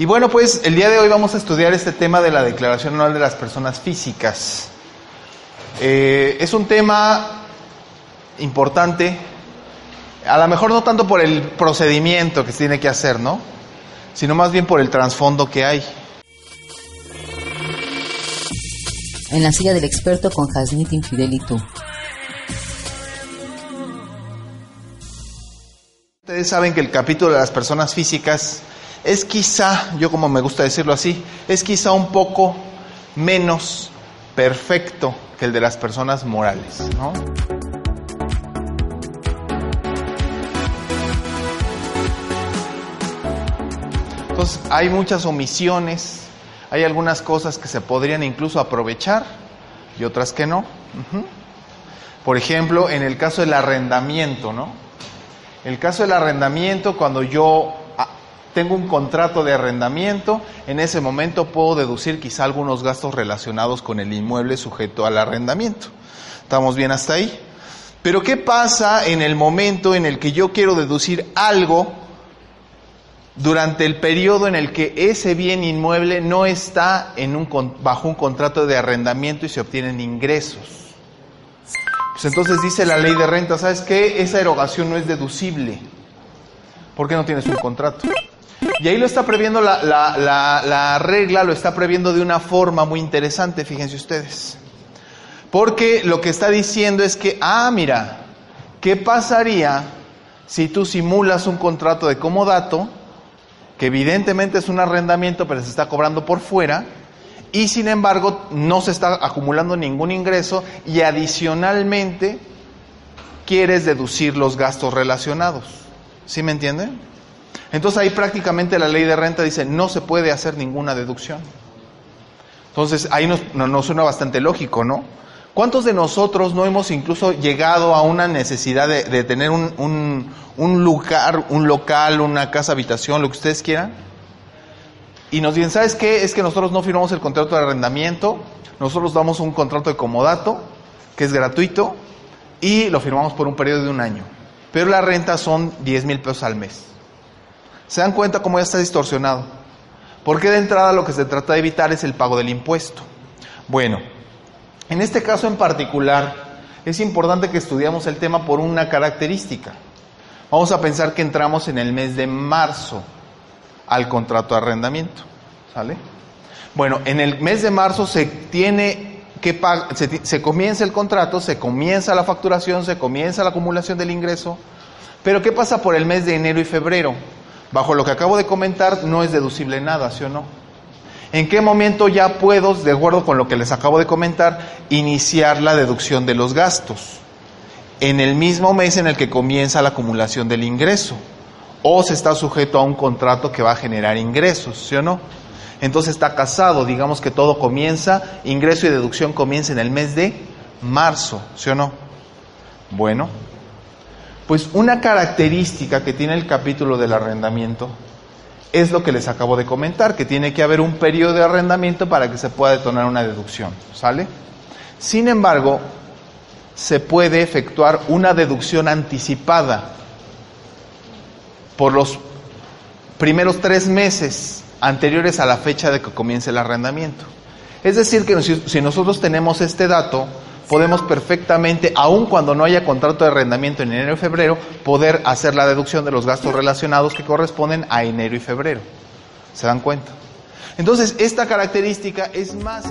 Y bueno, pues el día de hoy vamos a estudiar este tema de la declaración anual de las personas físicas. Eh, es un tema importante, a lo mejor no tanto por el procedimiento que se tiene que hacer, ¿no? Sino más bien por el trasfondo que hay. En la silla del experto con Hasnit Infidelitu. Ustedes saben que el capítulo de las personas físicas es quizá, yo como me gusta decirlo así, es quizá un poco menos perfecto que el de las personas morales, ¿no? Entonces, hay muchas omisiones, hay algunas cosas que se podrían incluso aprovechar y otras que no. Por ejemplo, en el caso del arrendamiento, ¿no? El caso del arrendamiento, cuando yo tengo un contrato de arrendamiento, en ese momento puedo deducir quizá algunos gastos relacionados con el inmueble sujeto al arrendamiento. ¿Estamos bien hasta ahí? Pero ¿qué pasa en el momento en el que yo quiero deducir algo durante el periodo en el que ese bien inmueble no está bajo un contrato de arrendamiento y se obtienen ingresos? Pues entonces dice la ley de renta, ¿sabes qué? Esa erogación no es deducible. porque no tienes un contrato? Y ahí lo está previendo la, la- la- la regla, lo está previendo de una forma muy interesante, fíjense ustedes. Porque lo que está diciendo es que, ah, mira, ¿qué pasaría si tú simulas un contrato de comodato, que evidentemente es un arrendamiento, pero se está cobrando por fuera, y sin embargo no se está acumulando ningún ingreso y adicionalmente quieres deducir los gastos relacionados. ¿Sí me entienden? Entonces ahí prácticamente la ley de renta dice no se puede hacer ninguna deducción. Entonces ahí nos, no- nos suena bastante lógico, ¿no? ¿Cuántos de nosotros no hemos incluso llegado a una necesidad de, de tener un, un- un lugar, un local, una casa habitación, lo que ustedes quieran? Y nos dicen, ¿sabes qué? Es que nosotros no firmamos el contrato de arrendamiento, nosotros damos un contrato de comodato, que es gratuito, y lo firmamos por un periodo de un año. Pero la renta son 10 mil pesos al mes. ¿Se dan cuenta cómo ya está distorsionado? Porque de entrada lo que se trata de evitar es el pago del impuesto. Bueno, en este caso en particular es importante que estudiamos el tema por una característica. Vamos a pensar que entramos en el mes de marzo al contrato de arrendamiento. ¿Sale? Bueno, en el mes de marzo se tiene que se comienza el contrato, se comienza la facturación, se comienza la acumulación del ingreso. Pero ¿qué pasa por el mes de enero y febrero? Bajo lo que acabo de comentar, no es deducible nada, ¿sí o no? ¿En qué momento ya puedo, de acuerdo con lo que les acabo de comentar, iniciar la deducción de los gastos? En el mismo mes en el que comienza la acumulación del ingreso. O se está sujeto a un contrato que va a generar ingresos, ¿sí o no? Entonces está casado, digamos que todo comienza, ingreso y deducción comienza en el mes de marzo, ¿sí o no? Bueno, pues una característica que tiene el capítulo del arrendamiento es lo que les acabo de comentar, que tiene que haber un periodo de arrendamiento para que se pueda detonar una deducción, ¿sale? Sin embargo, se puede efectuar una deducción anticipada por los primeros tres meses anteriores a la fecha de que comience el arrendamiento. Es decir, que si, nosotros tenemos este dato, podemos perfectamente, aun cuando no haya contrato de arrendamiento en enero y febrero, poder hacer la deducción de los gastos relacionados que corresponden a enero y febrero. ¿Se dan cuenta? Entonces, esta característica es más...